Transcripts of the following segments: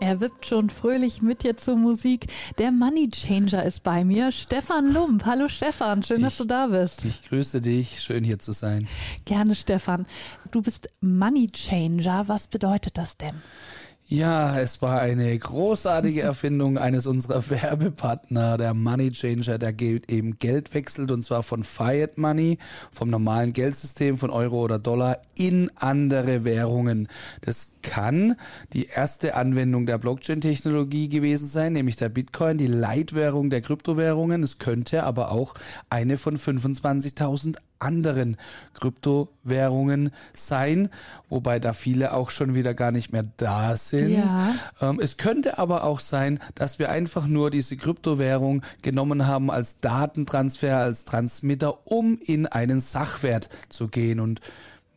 Er wippt schon fröhlich mit dir zur Musik. Der Money Changer ist bei mir, Stefan Lump. Hallo Stefan, schön, ich, dass du da bist. Ich grüße dich, schön hier zu sein. Gerne Stefan. Du bist Money Changer. Was bedeutet das denn? Ja, es war eine großartige Erfindung eines unserer Werbepartner, der Money Changer, der eben Geld wechselt und zwar von Fiat Money, vom normalen Geldsystem von Euro oder Dollar in andere Währungen. Das kann die erste Anwendung der Blockchain-Technologie gewesen sein, nämlich der Bitcoin, die Leitwährung der Kryptowährungen. Es könnte aber auch eine von 25.000 anderen Kryptowährungen sein, wobei da viele auch schon wieder gar nicht mehr da sind. Ja. Ähm, es könnte aber auch sein, dass wir einfach nur diese Kryptowährung genommen haben als Datentransfer, als Transmitter, um in einen Sachwert zu gehen und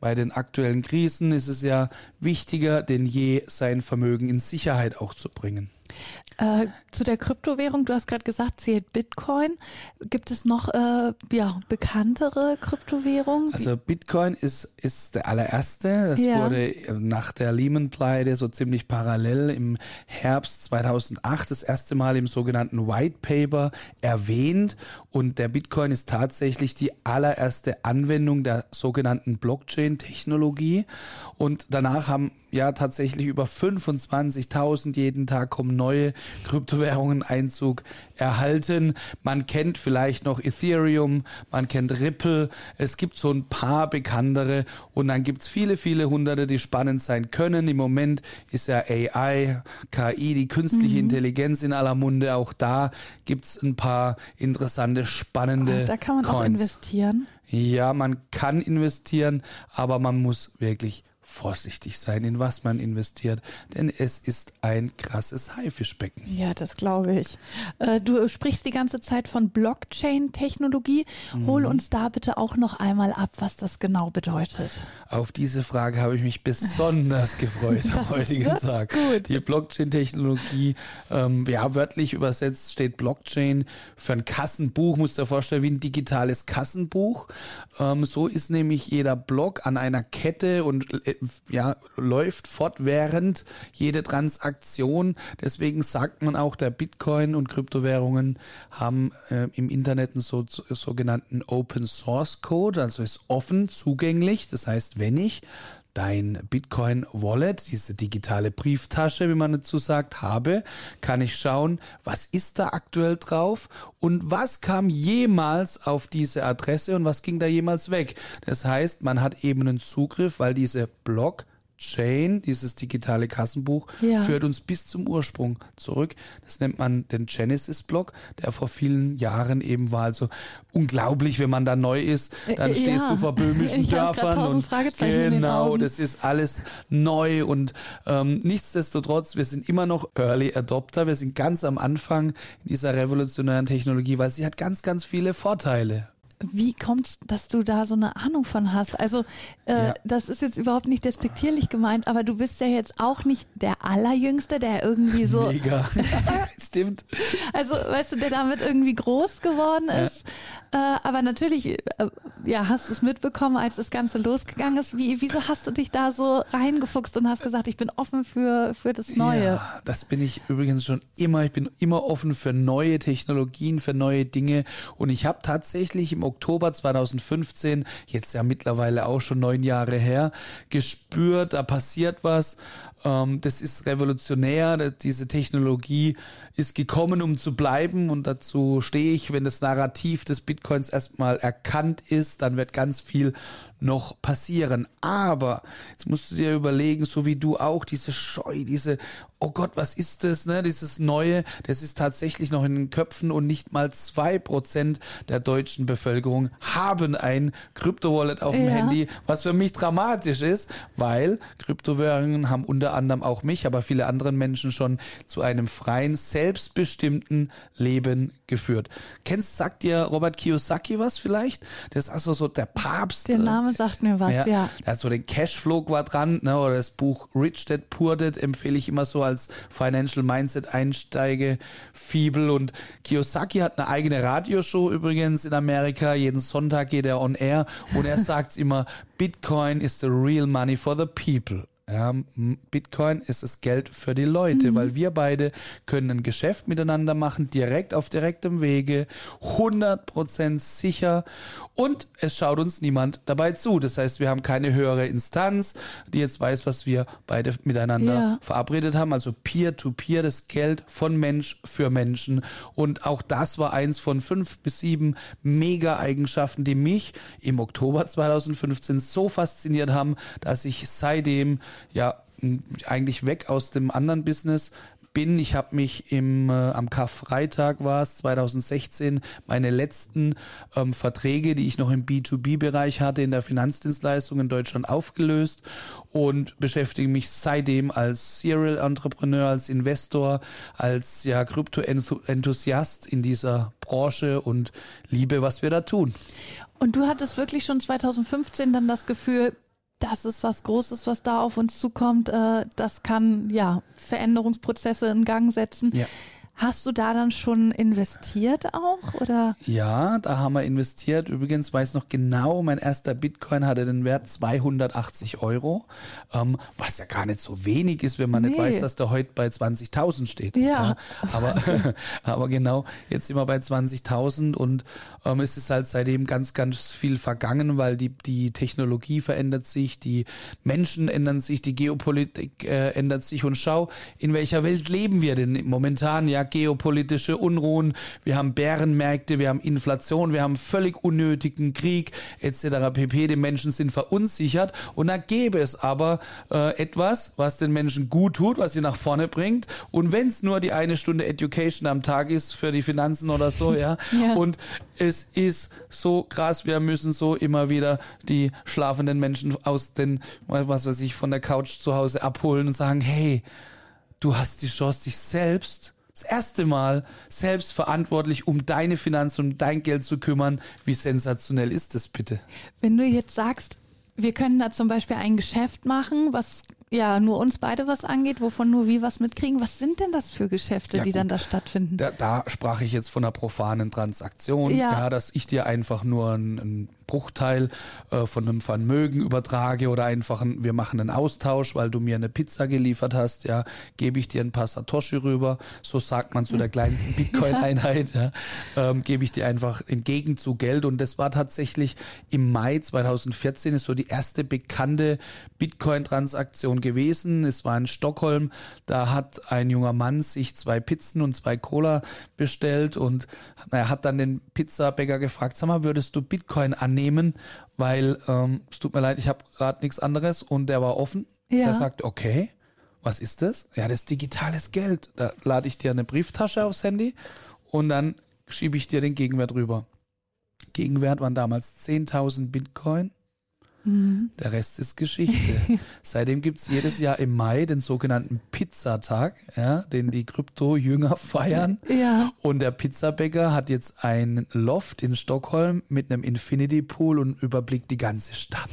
bei den aktuellen Krisen ist es ja wichtiger denn je, sein Vermögen in Sicherheit auch zu bringen. Äh, zu der Kryptowährung, du hast gerade gesagt, zählt Bitcoin. Gibt es noch äh, ja, bekanntere Kryptowährungen? Also Bitcoin ist, ist der allererste. Das ja. wurde nach der Lehman-Pleite so ziemlich parallel im Herbst 2008 das erste Mal im sogenannten White Paper erwähnt. Und der Bitcoin ist tatsächlich die allererste Anwendung der sogenannten Blockchain-Technologie. Und danach haben ja tatsächlich über 25.000 jeden Tag kommen neue Kryptowährungen Einzug erhalten. Man kennt vielleicht noch Ethereum, man kennt Ripple. Es gibt so ein paar bekanntere und dann gibt es viele, viele hunderte, die spannend sein können. Im Moment ist ja AI, KI, die künstliche mhm. Intelligenz in aller Munde. Auch da gibt es ein paar interessante, spannende. Oh, da kann man Coins. auch investieren. Ja, man kann investieren, aber man muss wirklich vorsichtig sein, in was man investiert, denn es ist ein krasses Haifischbecken. Ja, das glaube ich. Äh, du sprichst die ganze Zeit von Blockchain-Technologie. Hol mhm. uns da bitte auch noch einmal ab, was das genau bedeutet. Auf diese Frage habe ich mich besonders gefreut am heutigen Tag. Gut. Die Blockchain-Technologie, ähm, ja, wörtlich übersetzt steht Blockchain für ein Kassenbuch, musst du dir vorstellen, wie ein digitales Kassenbuch. Ähm, so ist nämlich jeder Block an einer Kette und ja, läuft fortwährend jede Transaktion. Deswegen sagt man auch, der Bitcoin und Kryptowährungen haben äh, im Internet einen so, sogenannten Open Source Code, also ist offen zugänglich. Das heißt, wenn ich dein Bitcoin Wallet, diese digitale Brieftasche, wie man dazu sagt, habe, kann ich schauen, was ist da aktuell drauf und was kam jemals auf diese Adresse und was ging da jemals weg. Das heißt, man hat eben einen Zugriff, weil diese Block Chain, dieses digitale Kassenbuch, ja. führt uns bis zum Ursprung zurück. Das nennt man den Genesis-Block, der vor vielen Jahren eben war. Also unglaublich, wenn man da neu ist, dann äh, stehst ja. du vor böhmischen Dörfern und genau, das ist alles neu und ähm, nichtsdestotrotz, wir sind immer noch Early Adopter, wir sind ganz am Anfang dieser revolutionären Technologie, weil sie hat ganz, ganz viele Vorteile. Wie kommt es, dass du da so eine Ahnung von hast? Also, äh, ja. das ist jetzt überhaupt nicht despektierlich gemeint, aber du bist ja jetzt auch nicht der Allerjüngste, der irgendwie so. Mega. Stimmt. Also, weißt du, der damit irgendwie groß geworden ist. Ja. Äh, aber natürlich, äh, ja, hast du es mitbekommen, als das Ganze losgegangen ist. Wie, wieso hast du dich da so reingefuchst und hast gesagt, ich bin offen für, für das Neue? Ja, das bin ich übrigens schon immer. Ich bin immer offen für neue Technologien, für neue Dinge. Und ich habe tatsächlich im Oktober 2015, jetzt ja mittlerweile auch schon neun Jahre her, gespürt, da passiert was. Ähm, das ist revolutionär. Diese Technologie ist gekommen, um zu bleiben. Und dazu stehe ich, wenn das Narrativ des Bitcoins erstmal erkannt ist, dann wird ganz viel noch passieren. Aber jetzt musst du dir überlegen, so wie du auch, diese Scheu, diese, oh Gott, was ist das, ne? Dieses Neue, das ist tatsächlich noch in den Köpfen und nicht mal zwei Prozent der deutschen Bevölkerung haben ein Kryptowallet auf dem Ja. Handy, was für mich dramatisch ist, weil Kryptowährungen haben unter anderem auch mich, aber viele andere Menschen schon zu einem freien, selbstbestimmten Leben geführt. Kennst, sagt dir Robert Kiyosaki was vielleicht? Das ist also so der Papst. Der Name sagt mir was, ja. Ja, der hat so den Cashflow-Quadrant, ne, oder das Buch Rich Dad Poor Dad empfehle ich immer so als Financial Mindset Einsteige Fibel und Kiyosaki hat eine eigene Radioshow übrigens in Amerika. Jeden Sonntag geht er on air und er sagt immer, Bitcoin is the real money for the people. Ja, m- Bitcoin ist das Geld für die Leute, weil wir beide können ein Geschäft miteinander machen, direkt auf direktem Wege, 100% sicher und es schaut uns niemand dabei zu. Das heißt, wir haben keine höhere Instanz, die jetzt weiß, was wir beide miteinander Ja. verabredet haben. Also Peer-to-Peer, das Geld von Mensch für Menschen. Und auch das war eins von fünf bis sieben Mega-Eigenschaften, die mich im Oktober 2015 so fasziniert haben, dass ich seitdem ja eigentlich weg aus dem anderen Business bin. Ich habe mich im äh, am Karfreitag war es 2016 meine letzten ähm, Verträge, die ich noch im B2B-Bereich hatte in der Finanzdienstleistung in Deutschland aufgelöst und beschäftige mich seitdem als Serial Entrepreneur, als Investor, als ja Krypto-Enthusiast in dieser Branche und liebe, was wir da tun. Und du hattest wirklich schon 2015 dann das Gefühl, das ist was Großes, was da auf uns zukommt. Äh, das kann ja Veränderungsprozesse in Gang setzen. Ja. Hast du da dann schon investiert auch oder? Ja, da haben wir investiert. Übrigens weiß noch genau, mein erster Bitcoin hatte den Wert 280 Euro, ähm, was ja gar nicht so wenig ist, wenn man nicht Nee. weiß, dass der heute bei 20.000 steht. Ja. aber, aber genau, jetzt sind wir bei 20.000 und ähm, es ist halt seitdem ganz, ganz viel vergangen, weil die, die Technologie verändert sich, die Menschen ändern sich, die Geopolitik äh, ändert sich und schau, in welcher Welt leben wir denn momentan? Ja, geopolitische Unruhen, wir haben Bärenmärkte, wir haben Inflation, wir haben völlig unnötigen Krieg etc. pp. Die Menschen sind verunsichert und da gäbe es aber äh, etwas, was den Menschen gut tut, was sie nach vorne bringt und wenn es nur die eine Stunde Education am Tag ist für die Finanzen oder so, ja, Ja. und es ist so krass, wir müssen so immer wieder die schlafenden Menschen aus den, was weiß ich, von der Couch zu Hause abholen und sagen, hey, du hast die Chance, dich selbst das erste Mal selbst verantwortlich um deine Finanzen, um dein Geld zu kümmern. Wie sensationell ist das bitte? Wenn du jetzt sagst, wir können da zum Beispiel ein Geschäft machen, was ja nur uns beide was angeht, wovon nur wir was mitkriegen. Was sind denn das für Geschäfte, Ja, die gut. dann da stattfinden? Da, da sprach ich jetzt von einer profanen Transaktion, Ja. ja. dass ich dir einfach nur einen, Bruchteil äh, von einem Vermögen übertrage oder einfach ein, wir machen einen Austausch, weil du mir eine Pizza geliefert hast, ja, gebe ich dir ein paar Satoshi rüber, so sagt man zu der kleinsten Bitcoin-Einheit, ja, ähm, gebe ich dir einfach im Gegenzug Geld und das war tatsächlich im Mai 2014 ist so die erste bekannte Bitcoin-Transaktion gewesen. Es war in Stockholm, da hat ein junger Mann sich zwei Pizzen und zwei Cola bestellt und er hat dann den Pizzabäcker gefragt, sag mal, würdest du Bitcoin annehmen? Weil ähm, es tut mir leid, ich habe gerade nichts anderes und der war offen. Ja. Er sagt, okay, was ist das? Ja, das ist digitales Geld. Da lade ich dir eine Brieftasche aufs Handy und dann schiebe ich dir den Gegenwert rüber. Gegenwert waren damals 10.000 Bitcoin. Der Rest ist Geschichte. Seitdem gibt's jedes Jahr im Mai den sogenannten Pizzatag, ja, den die Krypto-Jünger feiern. Ja. Und der Pizzabäcker hat jetzt ein Loft in Stockholm mit einem Infinity Pool und überblickt die ganze Stadt.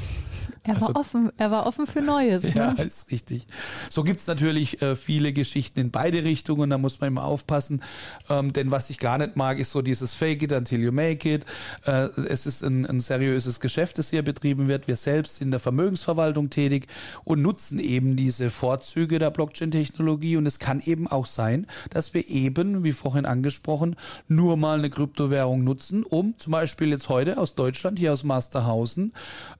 Er war Also- offen, er war offen für Neues. Ja, Ne? ist richtig. So gibt's natürlich äh, viele Geschichten in beide Richtungen, da muss man immer aufpassen. Ähm, denn was ich gar nicht mag, ist so dieses Fake it until you make it. Äh, es ist ein, ein seriöses Geschäft, das hier betrieben wird. Wir selbst sind in der Vermögensverwaltung tätig und nutzen eben diese Vorzüge der Blockchain-Technologie. Und es kann eben auch sein, dass wir eben, wie vorhin angesprochen, nur mal eine Kryptowährung nutzen, um zum Beispiel jetzt heute aus Deutschland, hier aus Masterhausen,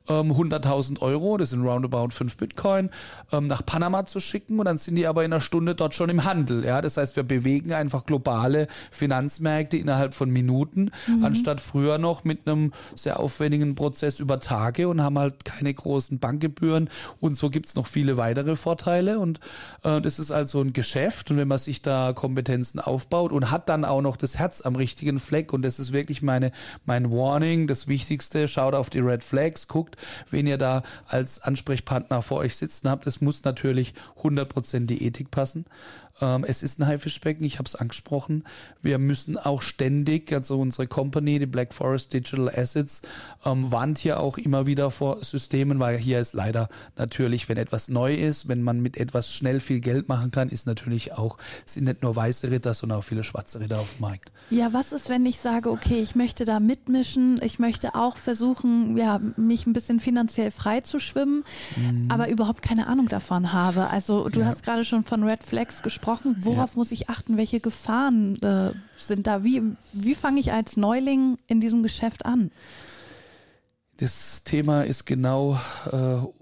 ähm, 100.000 1000 Euro, das sind roundabout 5 Bitcoin, ähm, nach Panama zu schicken und dann sind die aber in einer Stunde dort schon im Handel. Ja, das heißt, wir bewegen einfach globale Finanzmärkte innerhalb von Minuten, mhm. anstatt früher noch mit einem sehr aufwendigen Prozess über Tage und haben halt keine großen Bankgebühren. Und so gibt's noch viele weitere Vorteile. Und äh, das ist also ein Geschäft. Und wenn man sich da Kompetenzen aufbaut und hat dann auch noch das Herz am richtigen Fleck. Und das ist wirklich meine mein Warning, das Wichtigste, schaut auf die Red Flags, guckt, wen ihr da als Ansprechpartner vor euch sitzen habt. Es muss natürlich 100% die Ethik passen. Ähm, es ist ein Haifischbecken, ich habe es angesprochen. Wir müssen auch ständig, also unsere Company, die Black Forest Digital Assets, ähm, warnt hier auch immer wieder vor Systemen, weil hier ist leider natürlich, wenn etwas neu ist, wenn man mit etwas schnell viel Geld machen kann, ist natürlich auch, sind nicht nur weiße Ritter, sondern auch viele schwarze Ritter auf dem Markt. Ja, was ist, wenn ich sage, okay, ich möchte da mitmischen, ich möchte auch versuchen, ja, mich ein bisschen finanziell frei zu schwimmen, mhm. aber überhaupt keine Ahnung davon habe. Also du ja. hast gerade schon von Red Flags gesprochen gesprochen. Worauf ja. muss ich achten? Welche Gefahren äh, sind da? Wie, wie fange ich als Neuling in diesem Geschäft an? Das Thema ist genau äh,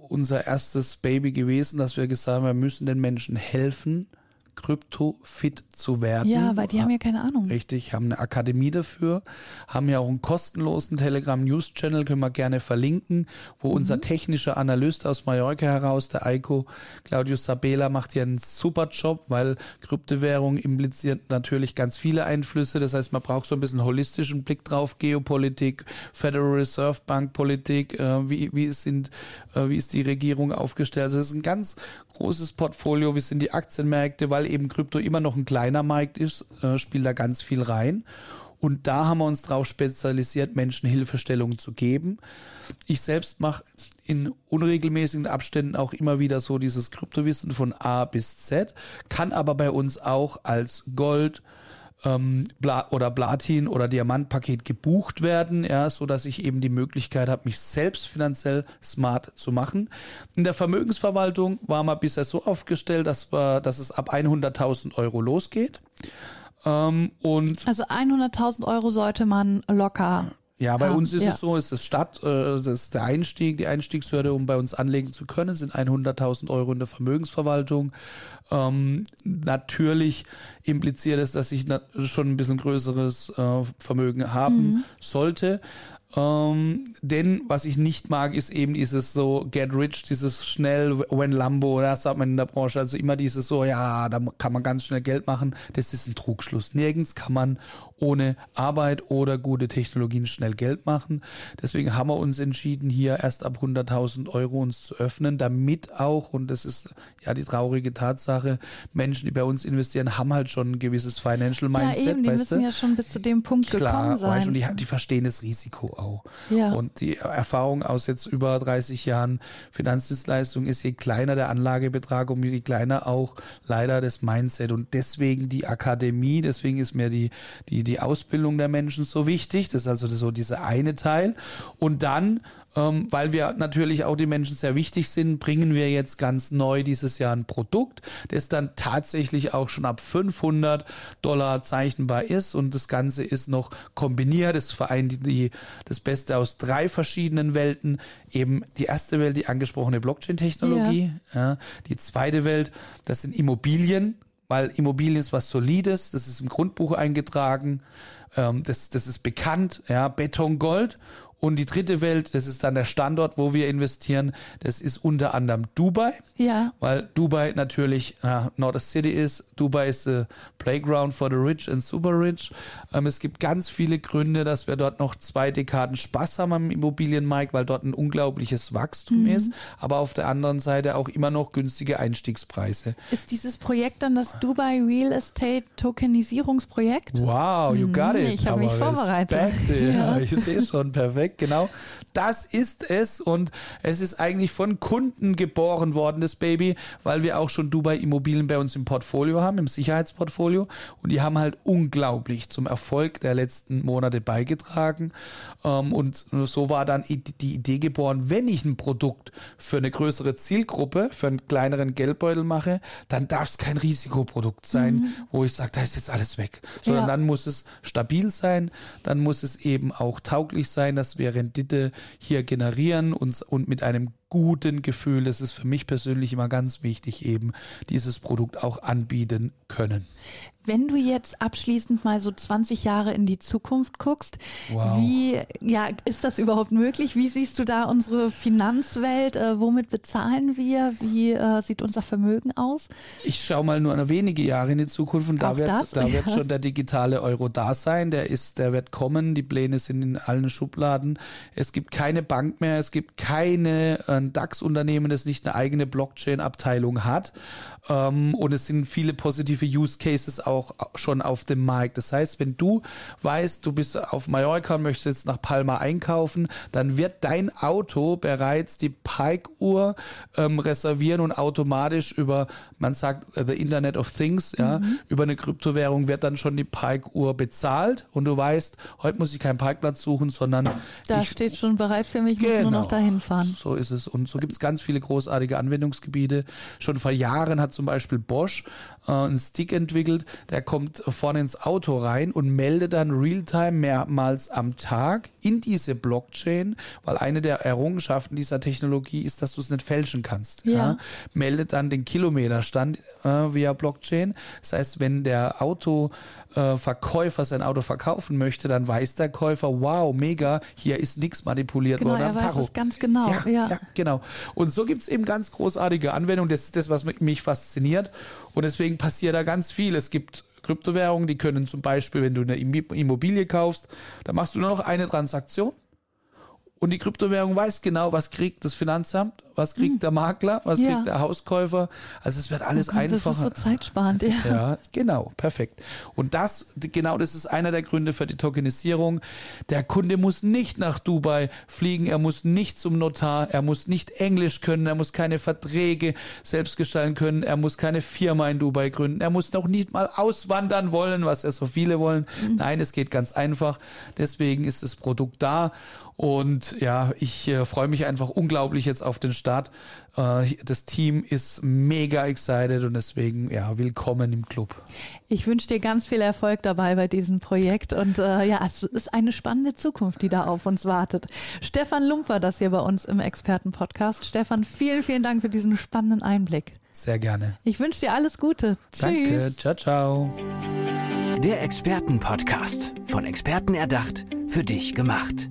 unser erstes Baby gewesen, dass wir gesagt haben, wir müssen den Menschen helfen, krypto-fit zu werden. Ja, weil die haben ja keine Ahnung. Richtig, haben eine Akademie dafür, haben ja auch einen kostenlosen Telegram-News-Channel, können wir gerne verlinken, wo mhm. unser technischer Analyst aus Mallorca heraus, der Eiko Claudius Sabela, macht hier einen super Job, weil Kryptowährung impliziert natürlich ganz viele Einflüsse. Das heißt, man braucht so ein bisschen holistischen Blick drauf, Geopolitik, Federal Reserve Bank Politik, äh, wie, wie, sind, äh, wie ist die Regierung aufgestellt. Also es ist ein ganz großes Portfolio, wie sind die Aktienmärkte, weil eben Krypto immer noch ein kleiner Markt ist, äh, spielt da ganz viel rein. Und da haben wir uns darauf spezialisiert, Menschen Hilfestellungen zu geben. Ich selbst mache in unregelmäßigen Abständen auch immer wieder so dieses Kryptowissen von A bis Z, kann aber bei uns auch als Gold, ähm, Bla oder Platin oder Diamantpaket gebucht werden, ja, so dass ich eben die Möglichkeit habe, mich selbst finanziell smart zu machen. In der Vermögensverwaltung war man bisher so aufgestellt, dass, wir, dass es ab 100.000 Euro losgeht. Ähm, und also 100.000 Euro sollte man locker ja, bei haben. uns ist ja. es so, ist das Stadt, äh, das ist der Einstieg, die Einstiegshürde, um bei uns anlegen zu können, sind 100.000 Euro in der Vermögensverwaltung. Ähm, natürlich impliziert es, dass ich schon ein bisschen größeres äh, Vermögen haben mhm. sollte. Ähm, denn was ich nicht mag, ist eben dieses so get rich, dieses schnell when Lambo, das sagt man in der Branche, also immer dieses so, ja, da kann man ganz schnell Geld machen. Das ist ein Trugschluss. Nirgends kann man ohne Arbeit oder gute Technologien schnell Geld machen. Deswegen haben wir uns entschieden, hier erst ab 100.000 Euro uns zu öffnen, damit auch, und das ist ja die traurige Tatsache, Menschen, die bei uns investieren, haben halt schon ein gewisses Financial Mindset. Ja, eben, die müssen du? ja schon bis zu dem Punkt Klar, gekommen sein. Weißt, und die, die verstehen das Risiko auch. Ja. Und die Erfahrung aus jetzt über 30 Jahren Finanzdienstleistung ist, je kleiner der Anlagebetrag, um je kleiner auch leider das Mindset. Und deswegen die Akademie, deswegen ist mir die, die die Ausbildung der Menschen so wichtig. Das ist also so dieser eine Teil. Und dann ähm, weil wir natürlich auch die Menschen sehr wichtig sind, bringen wir jetzt ganz neu dieses Jahr ein Produkt, das dann tatsächlich auch schon ab 500 Dollar zeichnbar ist und das Ganze ist noch kombiniert. Es vereint die, das Beste aus drei verschiedenen Welten. Eben die erste Welt, die angesprochene Blockchain-Technologie. Ja. ja. Die zweite Welt, das sind Immobilien weil Immobilien ist was Solides, das ist im Grundbuch eingetragen, ähm, das, das ist bekannt, ja, Beton, Gold und die dritte Welt, das ist dann der Standort, wo wir investieren. Das ist unter anderem Dubai. Ja. Weil Dubai natürlich äh, not a city ist. Dubai ist the playground for the rich and super rich. Ähm, es gibt ganz viele Gründe, dass wir dort noch zwei Dekaden Spaß haben am Immobilienmarkt, weil dort ein unglaubliches Wachstum mhm. ist. Aber auf der anderen Seite auch immer noch günstige Einstiegspreise. Ist dieses Projekt dann das Dubai Real Estate Tokenisierungsprojekt? Wow, you got mhm, it. Ich habe mich vorbereitet. ja. ja, ich sehe schon perfekt perfekt, genau. Das ist es und es ist eigentlich von Kunden geboren worden, das Baby, weil wir auch schon Dubai Immobilien bei uns im Portfolio haben, im Sicherheitsportfolio und die haben halt unglaublich zum Erfolg der letzten Monate beigetragen ähm, und so war dann die Idee geboren, wenn ich ein Produkt für eine größere Zielgruppe, für einen kleineren Geldbeutel mache, dann darf es kein Risikoprodukt sein, mhm. wo ich sage, da ist jetzt alles weg, sondern ja. dann muss es stabil sein, dann muss es eben auch tauglich sein, dass wir Rendite hier generieren und, und mit einem guten Gefühl. Das ist für mich persönlich immer ganz wichtig, eben dieses Produkt auch anbieten können. Wenn du jetzt abschließend mal so 20 Jahre in die Zukunft guckst, wow. wie ja, ist das überhaupt möglich? Wie siehst du da unsere Finanzwelt? Äh, womit bezahlen wir? Wie äh, sieht unser Vermögen aus? Ich schaue mal nur eine wenige Jahre in die Zukunft und da wird, das, da ja. wird schon der digitale Euro da sein. Der ist, der wird kommen. Die Pläne sind in allen Schubladen. Es gibt keine Bank mehr. Es gibt keine äh, DAX-Unternehmen, das nicht eine eigene Blockchain-Abteilung hat. Ähm, und es sind viele positive Use Cases auch schon auf dem Markt. Das heißt, wenn du weißt, du bist auf Mallorca und möchtest jetzt nach Palma einkaufen, dann wird dein Auto bereits die Pike-Uhr ähm, reservieren und automatisch über, man sagt, uh, the Internet of Things, ja, mhm. über eine Kryptowährung wird dann schon die Pike-Uhr bezahlt und du weißt, heute muss ich keinen Parkplatz suchen, sondern da ich, steht schon bereit für mich, ich genau, muss nur noch genau. dahin fahren. So ist es. Und so gibt es ganz viele großartige Anwendungsgebiete. Schon vor Jahren hat zum Beispiel Bosch äh, einen Stick entwickelt, der kommt vorne ins Auto rein und meldet dann Realtime mehrmals am Tag in diese Blockchain, weil eine der Errungenschaften dieser Technologie ist, dass du es nicht fälschen kannst. Ja. ja. Meldet dann den Kilometerstand äh, via Blockchain. Das heißt, wenn der Autoverkäufer sein Auto verkaufen möchte, dann weiß der Käufer, wow, mega, hier ist nichts manipuliert genau, worden am er weiß Tacho. Es ganz genau. Ja, ja. ja genau. Und so gibt es eben ganz großartige Anwendungen. Das ist das, was mich fasziniert. Und deswegen passiert da ganz viel. Es gibt Kryptowährungen, die können zum Beispiel, wenn du eine Immobilie kaufst, da machst du nur noch eine Transaktion und die Kryptowährung weiß genau, was kriegt das Finanzamt, was kriegt hm. der Makler, was ja. kriegt der Hauskäufer. Also es wird alles oh einfacher. Das ist so zeitsparend, ja. Ja, genau, perfekt. Und das, genau das ist einer der Gründe für die Tokenisierung. Der Kunde muss nicht nach Dubai fliegen, er muss nicht zum Notar, er muss nicht Englisch können, er muss keine Verträge selbst gestalten können, er muss keine Firma in Dubai gründen, er muss noch nicht mal auswandern wollen, was ja so viele wollen. Mhm. Nein, es geht ganz einfach. Deswegen ist das Produkt da. Und ja, ich äh, freue mich einfach unglaublich jetzt auf den Start. Äh, das Team ist mega excited und deswegen, ja, willkommen im Club. Ich wünsche dir ganz viel Erfolg dabei bei diesem Projekt und äh, ja, es ist eine spannende Zukunft, die da auf uns wartet. Stefan Lumper, das hier bei uns im Expertenpodcast. Stefan, vielen, vielen Dank für diesen spannenden Einblick. Sehr gerne. Ich wünsche dir alles Gute. Danke. Tschüss. Ciao, ciao. Der Expertenpodcast. Von Experten erdacht, für dich gemacht.